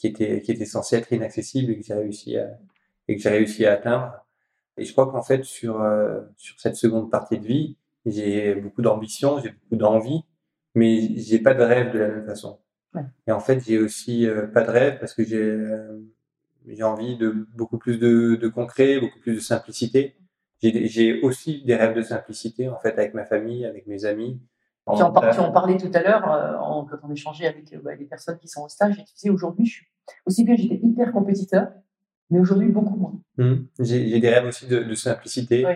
Speaker 2: qui était qui était censé être inaccessible et que j'ai réussi à et que j'ai réussi à atteindre. Et je crois qu'en fait, sur, euh, sur cette seconde partie de vie, j'ai beaucoup d'ambition, j'ai beaucoup d'envie, mais j'ai pas de rêve de la même façon.
Speaker 1: Ouais.
Speaker 2: Et en fait, j'ai aussi euh, pas de rêve parce que j'ai euh, j'ai envie de beaucoup plus de, de concret, beaucoup plus de simplicité. J'ai aussi des rêves de simplicité, en fait, avec ma famille, avec mes amis.
Speaker 1: Tu en, par- tu en parlais tout à l'heure euh, quand on échangeait avec bah, les personnes qui sont au stage et tu disais aujourd'hui, je suis aussi bien j'étais hyper compétiteur, mais aujourd'hui beaucoup moins.
Speaker 2: Mhm. J'ai des rêves aussi de, de simplicité.
Speaker 1: Oui,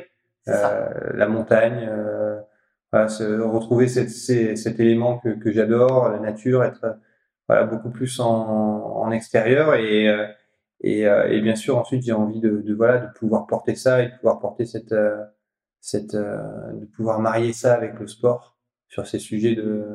Speaker 2: euh, la montagne, euh, voilà, se- retrouver cette- ces- cet élément que, que j'adore, la nature, être euh, voilà, beaucoup plus en, en extérieur et, et, et bien sûr ensuite j'ai envie de, de voilà de pouvoir porter ça et de pouvoir porter cette cette de pouvoir marier ça avec le sport sur ces sujets de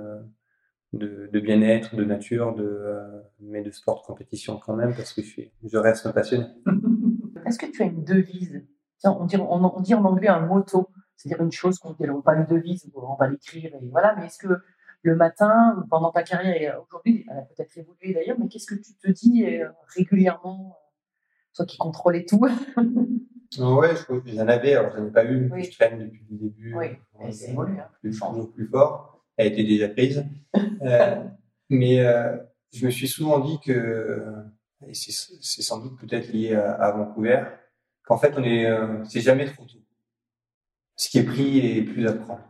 Speaker 2: de, de bien-être, de nature, de euh, mais de sport de compétition quand même parce que je suis je reste un passionné.
Speaker 1: Est-ce que tu as une devise? Tiens, on, dit, on, on dit en anglais un motto, c'est-à-dire une chose qu'on dit, alors, pas une devise, on va l'écrire, et voilà, mais est-ce que le matin, pendant ta carrière, et aujourd'hui, elle a peut-être évolué d'ailleurs, mais qu'est-ce que tu te dis euh, régulièrement, euh, toi qui contrôlais tout
Speaker 2: Ouais, je trouve que j'en avais, alors j'en ai pas eu
Speaker 1: Oui.
Speaker 2: je traîne depuis le début.
Speaker 1: Oui, c'est évolué, hein.
Speaker 2: plus, toujours plus fort. Elle était déjà prise. Euh, mais euh, je me suis souvent dit que, et c'est sans doute peut-être lié à, à Vancouver, qu'en fait on est, euh, c'est jamais trop tôt. Ce qui est pris est plus à prendre.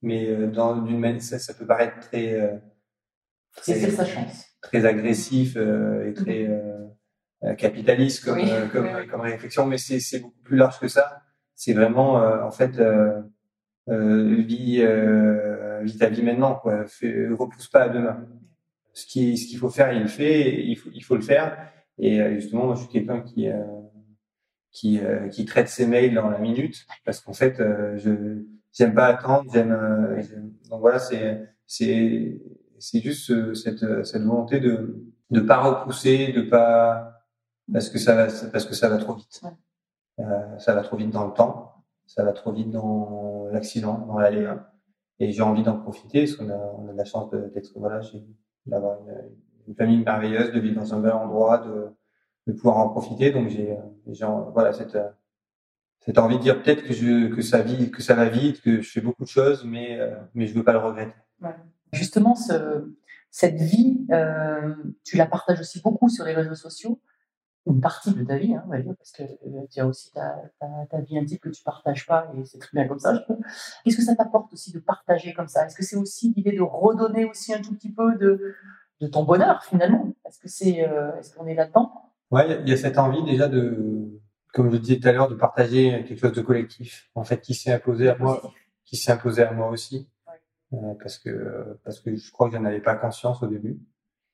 Speaker 2: Mais dans d'une manière, ça, ça peut paraître très,
Speaker 1: Saisir sa chance.
Speaker 2: très agressif et très euh, euh, capitaliste comme,
Speaker 1: Oui,
Speaker 2: euh, comme,
Speaker 1: oui, oui.
Speaker 2: comme réflexion, mais c'est beaucoup plus large que ça. C'est vraiment, euh, en fait, euh, euh, vis, euh, vis maintenant, quoi. Fais, repousse pas à demain. Ce qui, ce qu'il faut faire, il le fait, il faut, il faut le faire. Et euh, justement, moi, je suis quelqu'un qui, euh, qui, euh, qui traite ses mails dans la minute, parce qu'en fait, euh, je j'aime pas attendre, j'aime, donc voilà, c'est, c'est, c'est juste ce- cette, cette volonté de, de pas repousser, de pas, parce que ça va, parce que ça va trop vite. Ça va trop vite dans le temps, ça va trop vite dans l'accident, dans l'aléa. Et j'ai envie d'en profiter parce qu'on a, on a la chance d'être, voilà, d'avoir une, une famille merveilleuse, de vivre dans un bel endroit, de, de pouvoir en profiter. Donc j'ai, euh, voilà, cette, euh, cette envie de dire peut-être que je, que ça vit, que ça va vite, que je fais beaucoup de choses, mais, euh, mais je veux pas le regretter.
Speaker 1: Justement, ce- cette vie, tu la partages aussi beaucoup sur les réseaux sociaux, une partie de ta vie, hein, on va dire, parce que euh, tu as aussi ta, ta, ta vie intime que tu partages pas, et c'est très bien comme ça, je trouve. Qu'est-ce que ça t'apporte aussi de partager comme ça? Est-ce que c'est aussi l'idée de redonner aussi un tout petit peu de, de ton bonheur, finalement? Est-ce que c'est, euh, est-ce qu'on est là-dedans?
Speaker 2: Ouais, il y a- il y a cette envie déjà de, comme je disais tout à l'heure, de partager quelque chose de collectif, en fait, qui s'est imposé à moi, qui s'est imposé à moi aussi, euh, parce que parce que je crois que j'en avais pas conscience au début,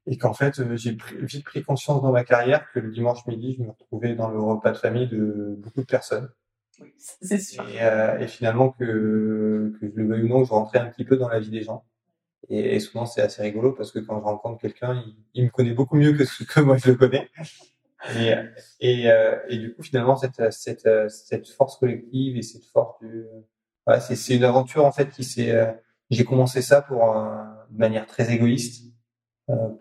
Speaker 2: et qu'en fait euh, j'ai vite pris conscience dans ma carrière que le dimanche midi, je me retrouvais dans le repas de famille de beaucoup de personnes,
Speaker 1: Oui, c'est sûr.
Speaker 2: et, euh, et finalement que que je le veuille ou non, je rentrais un petit peu dans la vie des gens. Et, et souvent c'est assez rigolo parce que quand je rencontre quelqu'un, il, il me connaît beaucoup mieux que ce que moi je le connais. Et, et, euh, et du coup, finalement, cette, cette, cette force collective et cette force du, voilà, c'est c'est une aventure en fait qui s'est. euh, J'ai commencé ça pour euh, de manière très égoïste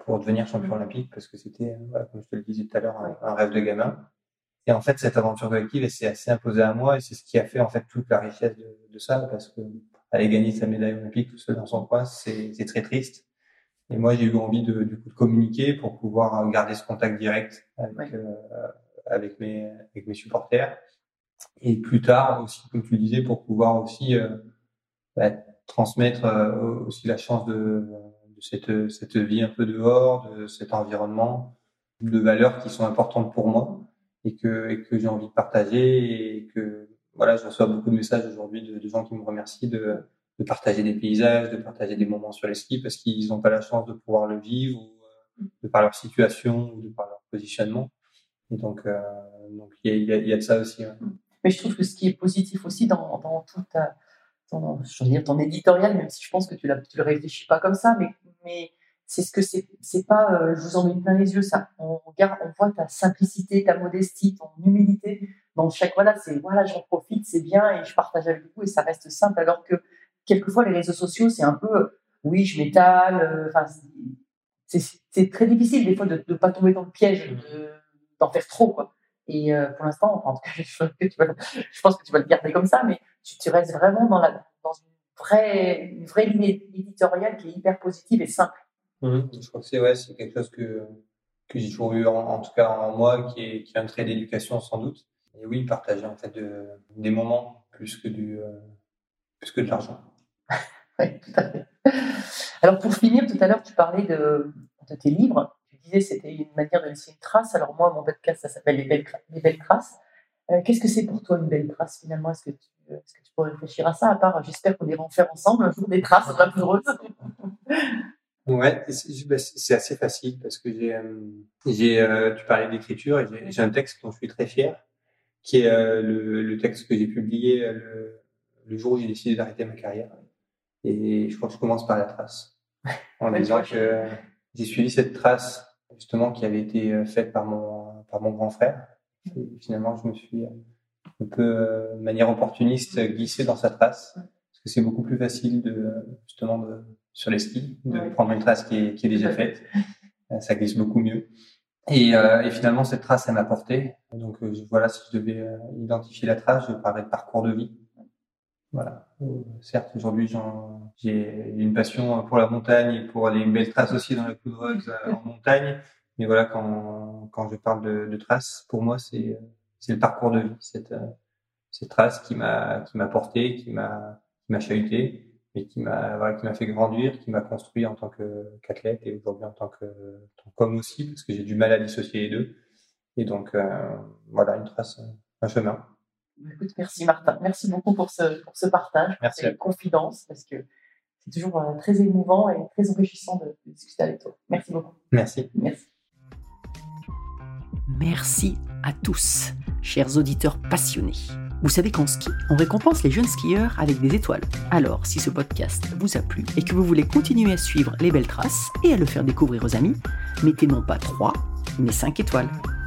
Speaker 2: pour devenir champion olympique parce que c'était, euh, voilà, comme je te le disais tout à l'heure, un, un rêve de gamin. Et en fait, cette aventure collective, elle s'est assez imposée à moi et c'est ce qui a fait en fait toute la richesse de, de ça parce que aller gagner sa médaille olympique tout seul dans son coin, c'est c'est très triste. Et moi, j'ai eu envie de, du coup, de communiquer pour pouvoir garder ce contact direct avec,
Speaker 1: Ouais.
Speaker 2: euh, avec mes avec mes supporters. Et plus tard aussi, comme tu disais, pour pouvoir aussi euh, bah, transmettre euh, aussi la chance de cette, cette vie un peu dehors, de cet environnement, de valeurs qui sont importantes pour moi et que, que j'ai envie de partager et que voilà, je reçois beaucoup de messages aujourd'hui de, gens qui me remercient de, de partager des paysages, de partager des moments sur les skis parce qu'ils n'ont pas la chance de pouvoir le vivre de par leur situation ou de par leur positionnement. Donc, euh, donc il y a, de ça aussi.
Speaker 1: Mais je trouve que ce qui est positif aussi dans, dans tout ta, ton, je veux dire, ton éditorial, même si je pense que tu ne le réfléchis pas comme ça, mais, mais c'est ce que c'est, c'est pas, euh, je vous en mets plein les yeux, ça. On, regarde, on voit ta simplicité, ta modestie, ton humilité dans chaque, voilà, c'est, voilà, j'en profite, c'est bien et je partage avec vous et ça reste simple, alors que quelquefois les réseaux sociaux, c'est un peu, euh, oui, je m'étale, euh, enfin, c'est, c'est, c'est très difficile des fois de ne pas tomber dans le piège, de, d'en faire trop, quoi. Et euh, pour l'instant, enfin, en tout cas, je, tu vas- je pense que tu vas le garder comme ça, mais tu, tu restes vraiment dans, la, dans une, vraie, une vraie ligne éditoriale qui est hyper positive et simple.
Speaker 2: Mhm. Je crois que c'est ouais, quelque chose que que j'ai toujours eu en, en tout cas en moi, qui est qui est un trait d'éducation sans doute. Et oui, partager en fait de, des moments plus que du euh, plus que de l'argent.
Speaker 1: Ouais, tout à fait. Alors pour finir, tout à l'heure, tu parlais de, de tes livres. Disais c'était une manière de laisser une trace. Alors moi, mon podcast, ça s'appelle Les belles, Cra- Les belles traces. Euh, Qu'est-ce que c'est pour toi une belle trace finalement? Est-ce que, tu, que tu pourrais réfléchir à ça À part, j'espère qu'on ira en faire ensemble un jour des traces amoureuses.
Speaker 2: Ouais, et c'est bah, c'est- assez facile parce que j'ai euh, j'ai euh, tu parlais d'écriture et j'ai- un texte dont je suis très fier, qui est le, le texte que j'ai publié le, le jour où j'ai décidé d'arrêter ma carrière. Et je crois que je commence par la trace, en
Speaker 1: Ouais,
Speaker 2: disant que j'ai suivi cette trace justement qui avait été euh, faite par mon par mon grand frère. Et finalement, je me suis euh, un peu euh, de manière opportuniste glissé dans sa trace parce que c'est beaucoup plus facile de justement de sur les skis de
Speaker 1: Ouais.
Speaker 2: prendre une trace qui est, qui est déjà faite. Ça glisse beaucoup mieux. Et, euh, et finalement, cette trace, elle m'a porté. Donc euh, voilà, si je devais euh, identifier la trace, je parlais de parcours de vie. Voilà. Euh, certes, aujourd'hui, j'ai une passion pour la montagne et pour les belles traces aussi dans la poudreuse euh, en montagne. Mais voilà, quand, quand je parle de, de traces, pour moi, c'est le parcours de vie, cette, euh, cette trace qui m'a qui m'a porté, qui m'a qui m'a chahuté, mais qui m'a voilà, qui m'a fait grandir, qui m'a construit en tant que qu'athlète et aujourd'hui en tant que qu'homme aussi, parce que j'ai du mal à dissocier les deux. Et donc voilà, une trace, un chemin.
Speaker 1: Écoute, merci Martin. Merci beaucoup pour ce, pour ce partage, pour
Speaker 2: Merci
Speaker 1: ces confidences, parce que c'est toujours euh, très émouvant et très enrichissant de, de discuter avec toi. Merci beaucoup.
Speaker 2: Merci.
Speaker 1: Merci.
Speaker 4: Merci à tous, chers auditeurs passionnés. Vous savez qu'en ski, on récompense les jeunes skieurs avec des étoiles. Alors, si ce podcast vous a plu et que vous voulez continuer à suivre les belles traces et à le faire découvrir aux amis, mettez non pas 3, mais 5 étoiles.